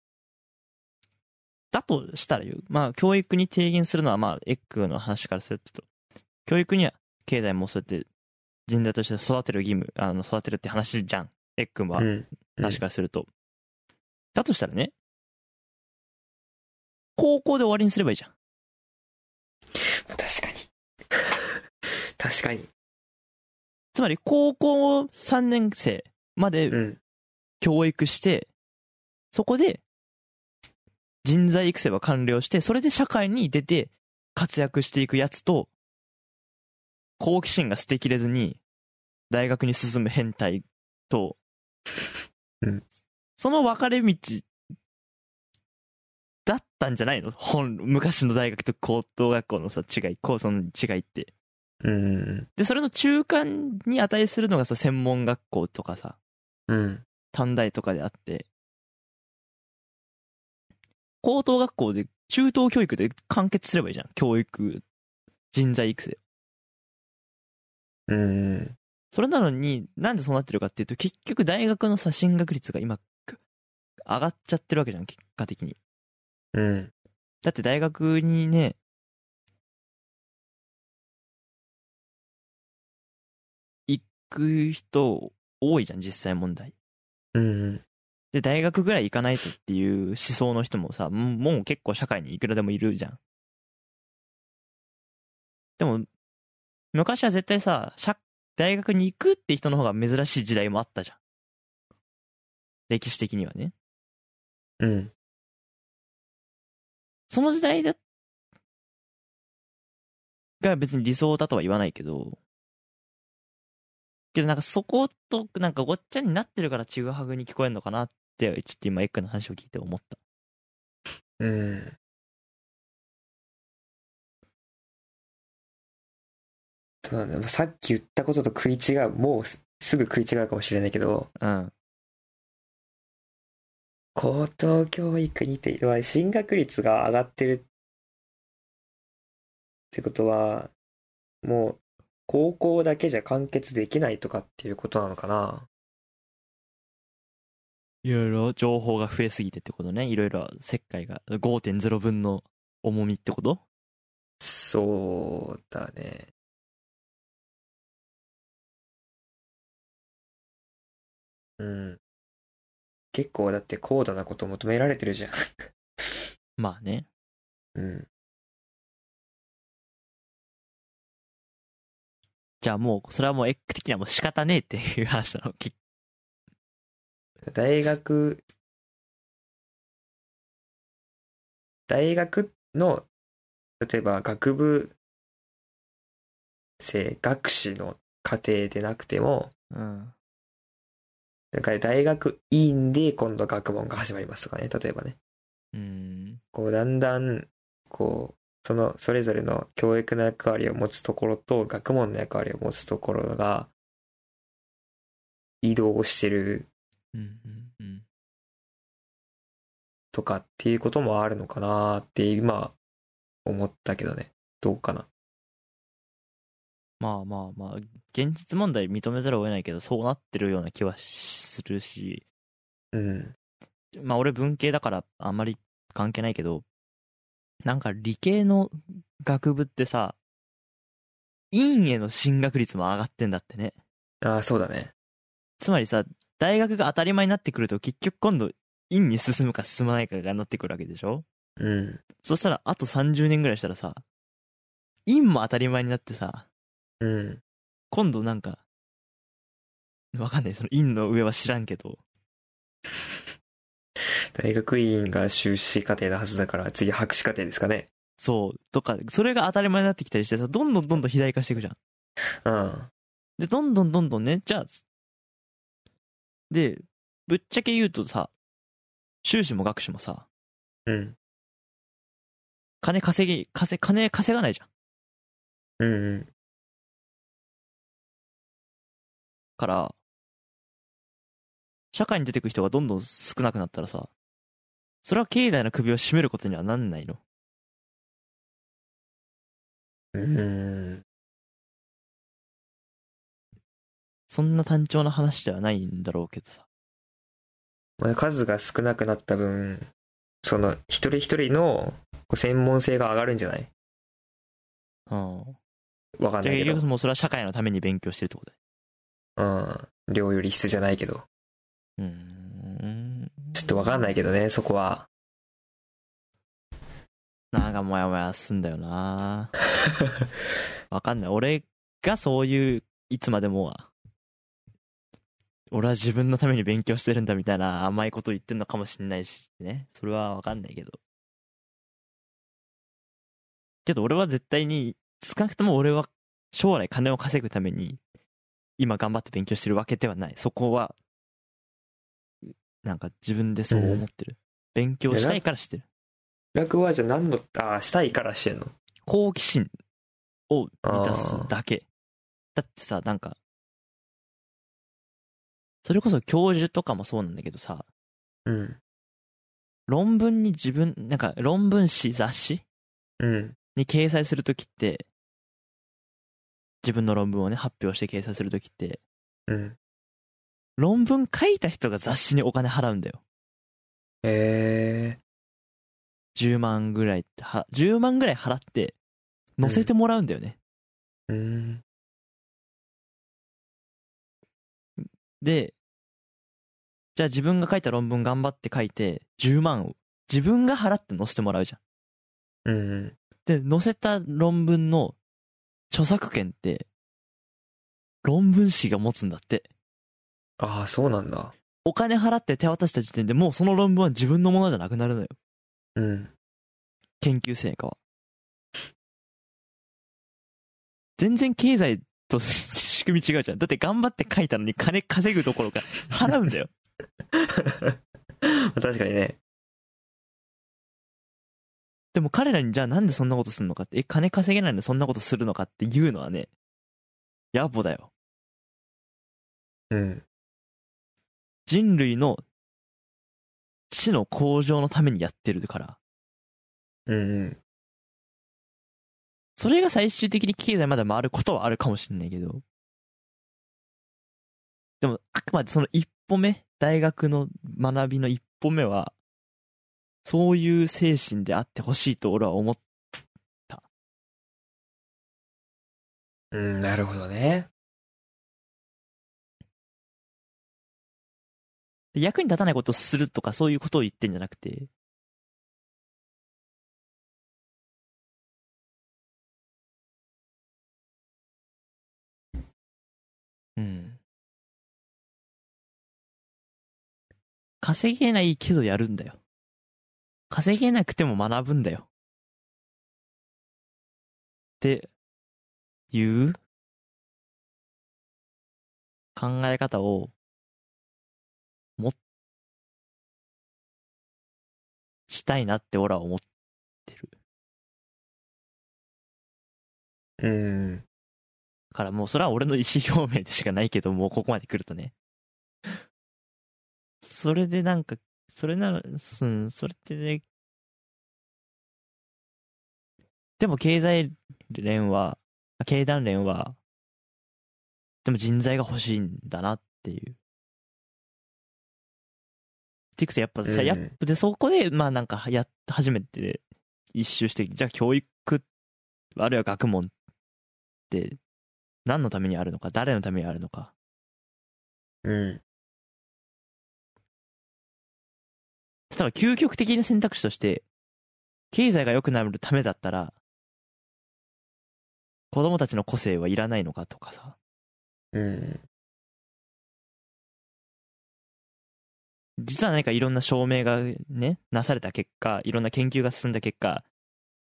だとしたら言う。まあ、教育に提言するのは、まあ、エッグの話からすると、教育には経済もそうやって人材として育てる義務、あの、育てるって話じゃん。エッグはうん。話からすると。だとしたらね、高校で終わりにすればいいじゃん。確かに。確かに。つまり、高校3年生までうん。教育して、そこで人材育成は完了して、それで社会に出て活躍していくやつと、好奇心が捨てきれずに大学に進む変態と、うんその分かれ道だったんじゃないの？本、昔の大学と高等学校のさ、違い、構想の違いって。うん。で、それの中間に値するのがさ、専門学校とかさ、うん。短大とかであって、高等学校で中等教育で完結すればいいじゃん。教育、人材育成。うん。それなのに、なんでそうなってるかっていうと、結局大学のさ、進学率が今、上がっちゃってるわけじゃん、結果的に。うん。だって大学にね、く人多いじゃん、実際問題。うん。で、大学ぐらい行かないとっていう思想の人もさ、もう結構社会にいくらでもいるじゃん。でも、昔は絶対さ、社大学に行くって人の方が珍しい時代もあったじゃん。歴史的にはね。うん。その時代だ、が別に理想だとは言わないけど、けどなんかそことなんかごっちゃになってるからちぐはぐに聞こえるのかなって、ちょっと今エッグの話を聞いて思った。うん。そうだまあさっき言ったことと食い違う、もうすすぐ食い違うかもしれないけど、うん。高等教育にて、進学率が上がってるってことは、もう高校だけじゃ完結できないとかっていうことなのかな？いろいろ情報が増えすぎてってことね。いろいろ世界が5.0分の重みってこと？そうだね。うん。結構だって高度なこと求められてるじゃん。まあね。うん。じゃあもう、それはもうエック的にはもう仕方ねえっていう話なの。結大学、大学の、例えば学部生、学士の課程でなくても、うん。だから大学院で今度学問が始まりますとかね、例えばね。うん。こう、だんだん、こう、その、それぞれの教育の役割を持つところと、学問の役割を持つところが、移動してる。とかっていうこともあるのかなって今、思ったけどね。どうかな。まあまあまあ、現実問題認めざるを得ないけど、そうなってるような気はするし、うん。まあ俺文系だからあんまり関係ないけど、なんか理系の学部ってさ、院への進学率も上がってんだってね。ああ、そうだね。つまりさ、大学が当たり前になってくると結局今度院に進むか進まないかがなってくるわけでしょ？うん。そしたらあと30年ぐらいしたらさ、院も当たり前になってさ、うん。今度なんか、わかんない、その院の上は知らんけど、大学院が修士課程のはずだから、次博士課程ですかね。そう、とか、それが当たり前になってきたりしてさ、どんどんどんどん肥大化していくじゃん。うん。で、どんどんどんどんね、じゃあ、で、ぶっちゃけ言うとさ、修士も学士もさ、うん。金稼ぎ、稼、金稼がないじゃん。うんうん。から、社会に出てく人がどんどん少なくなったらさ、それは経済の首を絞めることにはなんないの？うん。そんな単調な話ではないんだろうけどさ。まあ、数が少なくなった分、その、一人一人の専門性が上がるんじゃない？うん。わかんないけど。局もうそれは社会のために勉強してるってことだよ。うん。量より質じゃないけど。うーん。ちょっとわかんないけどね、そこは。なんかモヤモヤすんだよなわかんない。俺がそういう、いつまでもは、俺は自分のために勉強してるんだみたいな甘いこと言ってんのかもしんないしね。それはわかんないけど。けど俺は絶対に、少なくとも俺は将来金を稼ぐために、今頑張って勉強してるわけではない。そこは、なんか自分でそう思ってる。勉強したいからしてる。学はじゃあ何の、ああ、したいからしてんの？好奇心を満たすだけ。だってさ、なんか、それこそ教授とかもそうなんだけどさ、うん。論文に自分、なんか論文誌、雑誌うん。に掲載するときって、自分の論文をね、発表して掲載するときって、うん。論文書いた人が雑誌にお金払うんだよ。へえ10万ぐらいって、は、10万ぐらい払って、載せてもらうんだよね。ー。うん。で、じゃあ自分が書いた論文頑張って書いて、10万を自分が払って載せてもらうじゃん。うん。で、載せた論文の著作権って、論文誌が持つんだって。ああ、そうなんだ。お金払って手渡した時点でもうその論文は自分のものじゃなくなるのよ。うん。研究成果は。全然経済と仕組み違うじゃん。だって頑張って書いたのに金稼ぐどころか払うんだよ。確かにね。でも彼らにじゃあなんでそんなことするのかって、え、金稼げないのにそんなことするのかっていうのはね、野暮だよ。うん。人類の知の向上のためにやってるから。うんうん。それが最終的に経済まで回ることはあるかもしれないけど。でも、あくまでその一歩目、大学の学びの一歩目は、そういう精神であってほしいと俺は思っうん、なるほどね。役に立たないことをするとかそういうことを言ってんじゃなくて、うん。稼げないけどやるんだよ。稼げなくても学ぶんだよ。っていう考え方をもしたいなって俺は思ってる。うん。だからもうそれは俺の意思表明でしかないけど、もうここまで来るとね。それでなんか、それなら、うん、それってね、でも経済連は、あ経団連は、でも人材が欲しいんだなっていう。っていくとやっぱさ、うんやで、そこで、まあなんか、やっ、初めて一周して、じゃあ教育、あるいは学問って、何のためにあるのか、誰のためにあるのか。うん。例えば究極的な選択肢として、経済が良くなるためだったら、子供たちの個性はいらないのかとかさ。うん。実は何かいろんな証明がね、なされた結果、いろんな研究が進んだ結果、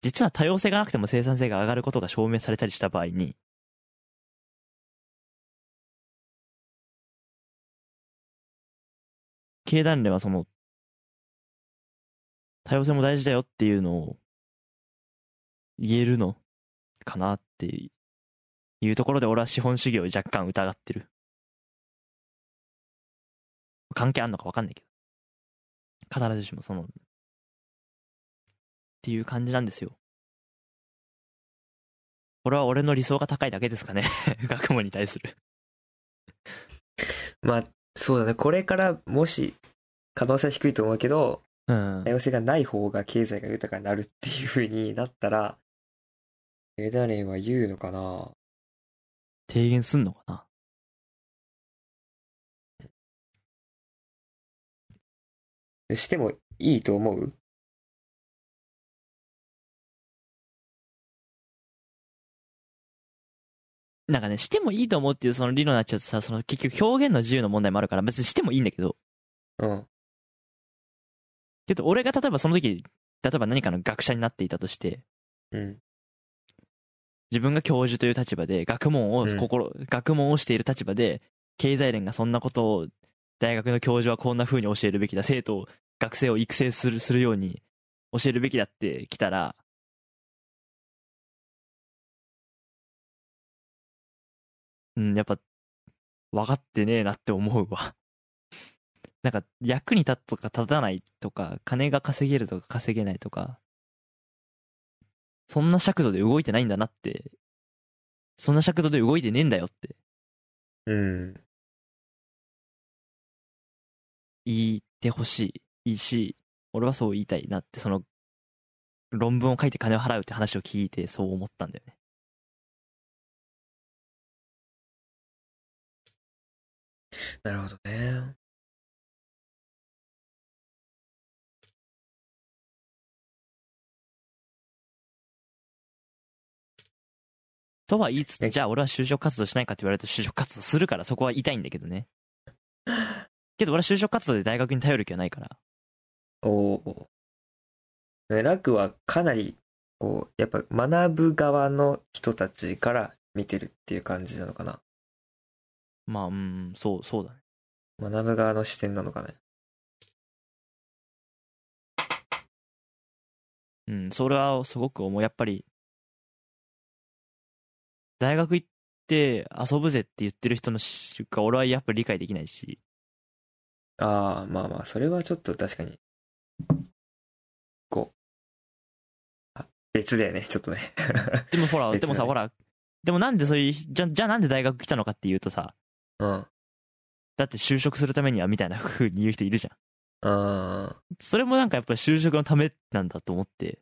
実は多様性がなくても生産性が上がることが証明されたりした場合に、経団連はその、多様性も大事だよっていうのを言えるのかなっていうところで俺は資本主義を若干疑ってる。関係あんのか分かんないけど。必ずしもその、っていう感じなんですよ。これは俺の理想が高いだけですかね。学問に対する。まあ、そうだね。これからもし、可能性は低いと思うけど、うん多。様性がない方が経済が豊かになるっていう風になったら、経団連は言うのかな？提言すんのかな？してもいいと思う？なんかね、してもいいと思うっていうその理論になっちゃうとさ、その結局表現の自由の問題もあるから別にしてもいいんだけど、うん。けど俺が例えばその時、例えば何かの学者になっていたとして、うん。自分が教授という立場で学問をうん心、学問をしている立場で経済連がそんなことを大学の教授はこんな風に教えるべきだ。生徒を学生を育成するするように教えるべきだってきたらうんやっぱ分かってねえなって思うわ。なんか役に立つとか立たないとか金が稼げるとか稼げないとかそんな尺度で動いてないんだなって、そんな尺度で動いてねえんだよって。うん。言ってほしい。いいし、俺はそう言いたいなって、その、論文を書いて金を払うって話を聞いてそう思ったんだよね。なるほどね。とは言いつつ、え？じゃあ俺は就職活動しないかって言われると就職活動するからそこは痛いんだけどね。けど俺は就職活動で大学に頼る気はないから。おお。ね楽はかなり、こう、やっぱ学ぶ側の人たちから見てるっていう感じなのかな。まあ、うん、そう、そうだね。学ぶ側の視点なのかね。うん、それはすごく思う。やっぱり、大学行って遊ぶぜって言ってる人のしか俺はやっぱり理解できないし。ああ、まあまあ、それはちょっと確かに、こう、あ別だよね、ちょっとね。でもほら、別でもさ、ほら、でもなんでそういう、じゃ、じゃあなんで大学来たのかっていうとさ、うん。だって就職するためにはみたいな風に言う人いるじゃん。あそれもなんかやっぱり就職のためなんだと思って。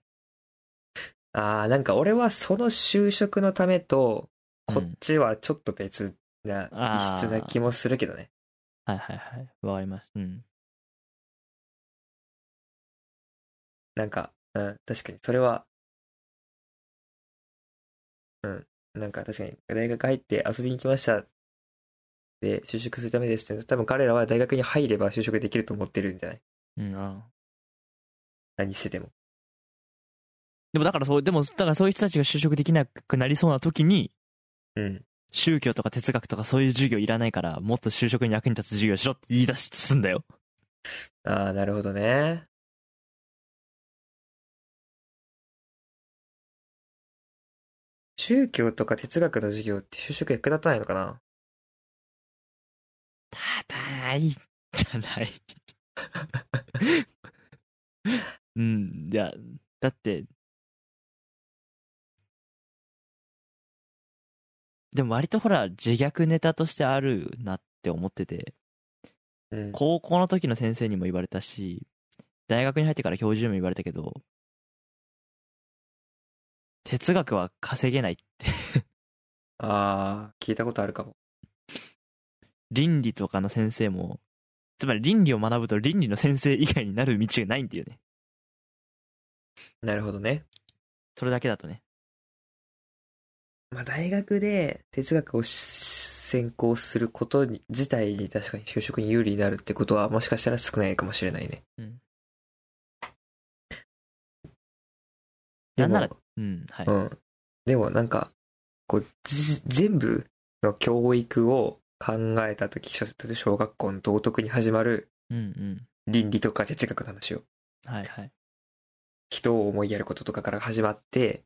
ーあー、なんか俺はその就職のためと、こっうんちはちょっと別な異質な気もするけどね。はいはいはい。わかります。うん。なんか、うん、確かにそれは、うん、なんか確かに大学入って遊びに来ました。で、就職するためですって、多分彼らは大学に入れば就職できると思ってるんじゃない？うん、あー何してても。でもだからそう、でも、だからそういう人たちが就職できなくなりそうな時に、うん。宗教とか哲学とかそういう授業いらないから、もっと就職に役に立つ授業しろって言い出しすんだよ。ああ、なるほどね。宗教とか哲学の授業って就職役立たないのかな？ただい、じゃない。うん、いや、だって、でも割とほら、自虐ネタとしてあるなって思ってて、うん。高校の時の先生にも言われたし、大学に入ってから教授にも言われたけど、哲学は稼げないって。ああ、聞いたことあるかも。倫理とかの先生も、つまり倫理を学ぶと倫理の先生以外になる道がないんだよね。なるほどね。それだけだとね。まあ、大学で哲学を専攻することに自体に確かに就職に有利になるってことはもしかしたら少ないかもしれないね。うん。でもなんなら、うん、はい。うん。でもなんか、こう、じ全部の教育を考えたとき、小学校の道徳に始まるうんうん。倫理とか哲学の話を、はいはい。人を思いやることとかから始まって、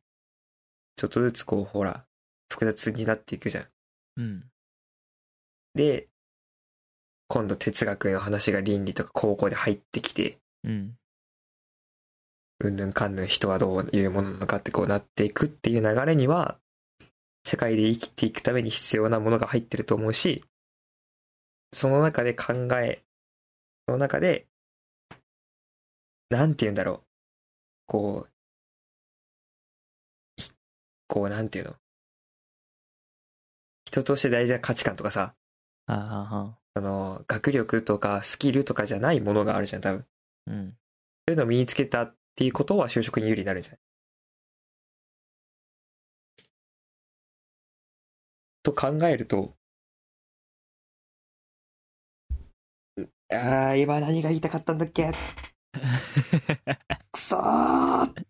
ちょっとずつこう、ほら、複雑になっていくじゃん。うん。で、今度哲学の話が倫理とか高校で入ってきて、うん。うんぬんかんぬん人はどういうものなのかってこうなっていくっていう流れには、社会で生きていくために必要なものが入ってると思うし、その中で考え、その中で、なんて言うんだろう。こう、ひこう、なんていうの？人として大事な価値観とかさ、あはは。その、学力とかスキルとかじゃないものがあるじゃん、多分。うん。そういうのを身につけたっていうことは就職に有利になるんじゃないと考えると、ああ、今何が言いたかったんだっけ？くそー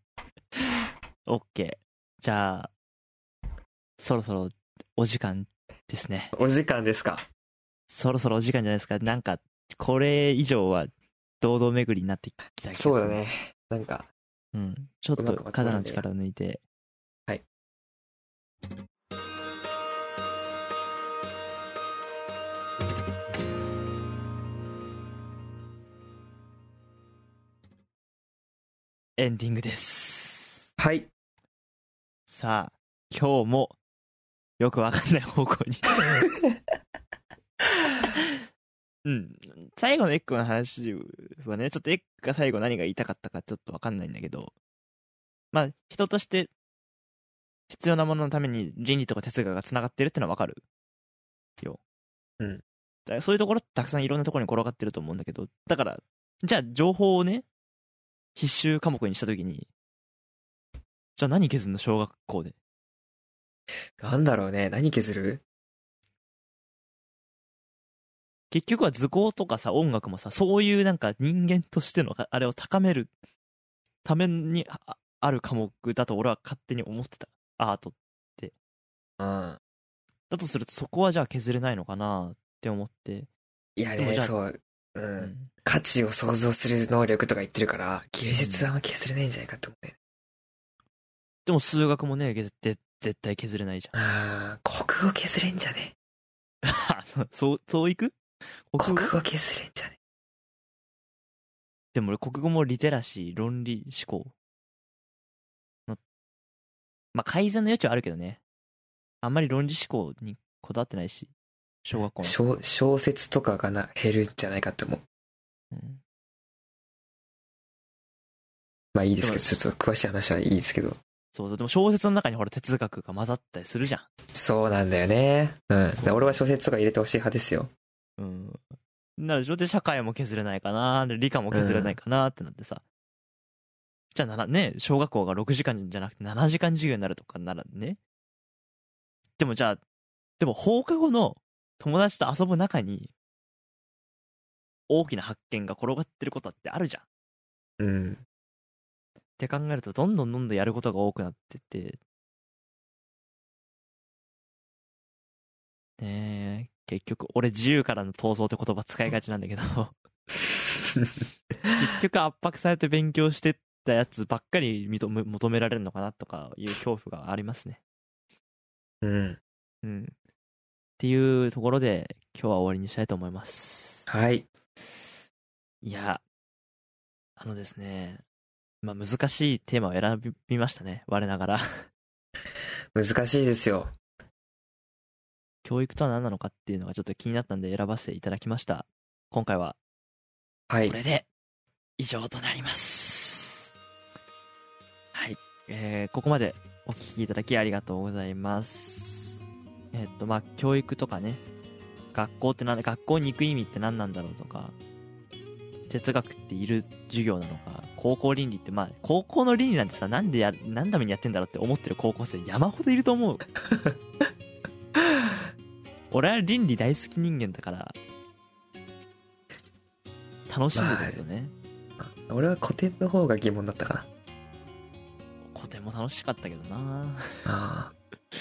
オッケー。じゃあ、そろそろお時間ですね。お時間ですか？そろそろお時間じゃないですか。なんか、これ以上は堂々巡りになってきた気がする。そうだ。ね。なんか、うん。ちょっと肩の力を抜いて。はい。エンディングです。はい。さあ、今日も、よくわかんない方向に。うん。最後のエッグの話はね、ちょっとエッグが最後何が言いたかったかちょっとわかんないんだけど、まあ、人として必要なもののために倫理とか哲学が繋がってるってのはわかるよ。うん。だからそういうところってたくさんいろんなところに転がってると思うんだけど、だから、じゃあ情報をね、必修科目にしたときに、じゃあ何削るの？小学校で。なんだろうね。何削る？結局は図工とかさ、音楽もさ、そういうなんか人間としてのあれを高めるためにあある科目だと俺は勝手に思ってた。アート。うん。だとするとそこはじゃあ削れないのかなって思って。いやね、そう。う。うんん。価値を想像する能力とか言ってるから、芸術はあんま削れないんじゃないかと思うね。でも数学もね、絶対絶対削れないじゃん。ああ、国語削れんじゃね？あ そう、そう、いく？国語？削れんじゃね？でも俺国語もリテラシー、論理思考の、まあ改善の余地はあるけどね。あんまり論理思考にこだわってないし。小学校の。小小説とかがな減るんじゃないかって思う。うんまあいいですけど、でちょっと詳しい話はいいですけど。そうそう、でも小説の中にほら哲学が混ざったりするじゃん。そうなんだよね。うん。そうで俺は小説とか入れてほしい派ですよ。うん。なるでしょ？で、社会も削れないかな、で理科も削れないかなってなってさ。じゃあなら、ね、小学校が6時間じゃなくて7時間授業になるとかならね。でもじゃあ、でも放課後の友達と遊ぶ中に、大きな発見が転がってることってあるじゃん。うん。って考えると、どんどんどんどんやることが多くなってって。ねえ、結局、俺自由からの闘争って言葉使いがちなんだけど、結局圧迫されて勉強してったやつばっかり認め求められるのかなとかいう恐怖がありますね。うん。うん。っていうところで、今日は終わりにしたいと思います。はい。いや、あのですね、まあ難しいテーマを選びましたね、我ながら。難しいですよ。教育とは何なのかっていうのがちょっと気になったんで選ばせていただきました。今回ははいこ。れで以上となります。はい。えーここまでお聞きいただきありがとうございます。えっと、まあ、教育とかね、学校ってなんだ、学校に行く意味って何なんだろうとか、哲学っている授業なのか、高校倫理って、まあ、高校の倫理なんてさ、なんでや、何のためにやってんだろうって思ってる高校生山ほどいると思う。俺は倫理大好き人間だから、楽しんでたけどね。俺は古典の方が疑問だったかな。古典も楽しかったけどなあ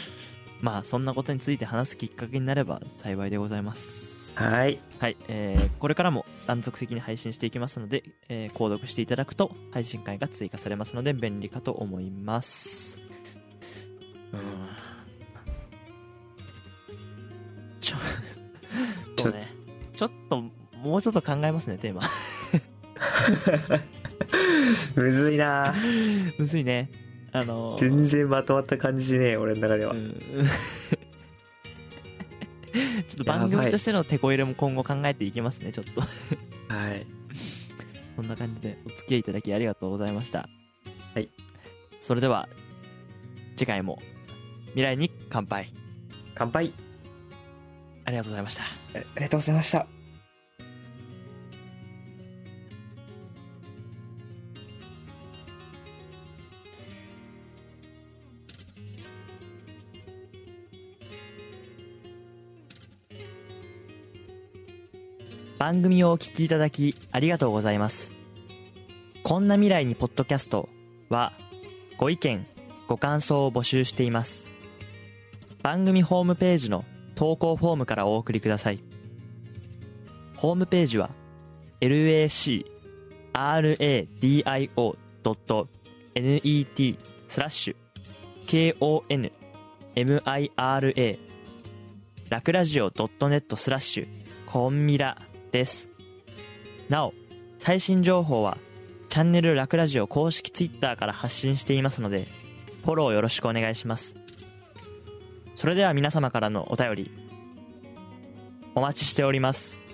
まあそんなことについて話すきっかけになれば幸いでございますあ。はい。はい、えーこれからも断続的に配信していきますので、えー購読していただくと配信会が追加されますので便利かと思います。うん。ちょそうねちょっともうちょっと考えますねテーマ。むずいな。むずいね。あのー。全然まとまった感じしねえ、俺の中では。うんちょっと番組としての手こ入れも今後考えていきますね、ちょっと。はい。そんな感じでお付き合いいただきありがとうございました。はい。それでは、次回も未来に乾杯。乾杯ありがとうございました。あありがとうございました。番組をお聞きいただきありがとうございます。こんな未来にポッドキャストはご意見、ご感想を募集しています。番組ホームページの投稿フォームからお送りください。ホームページは lacradio.net スラッシュ konmira ラクラジオ .net スラッシュコンミラです。なお、最新情報はチャンネルラクラジオ公式ツイッターから発信していますので、フォローよろしくお願いします。それでは皆様からのお便り、お待ちしております。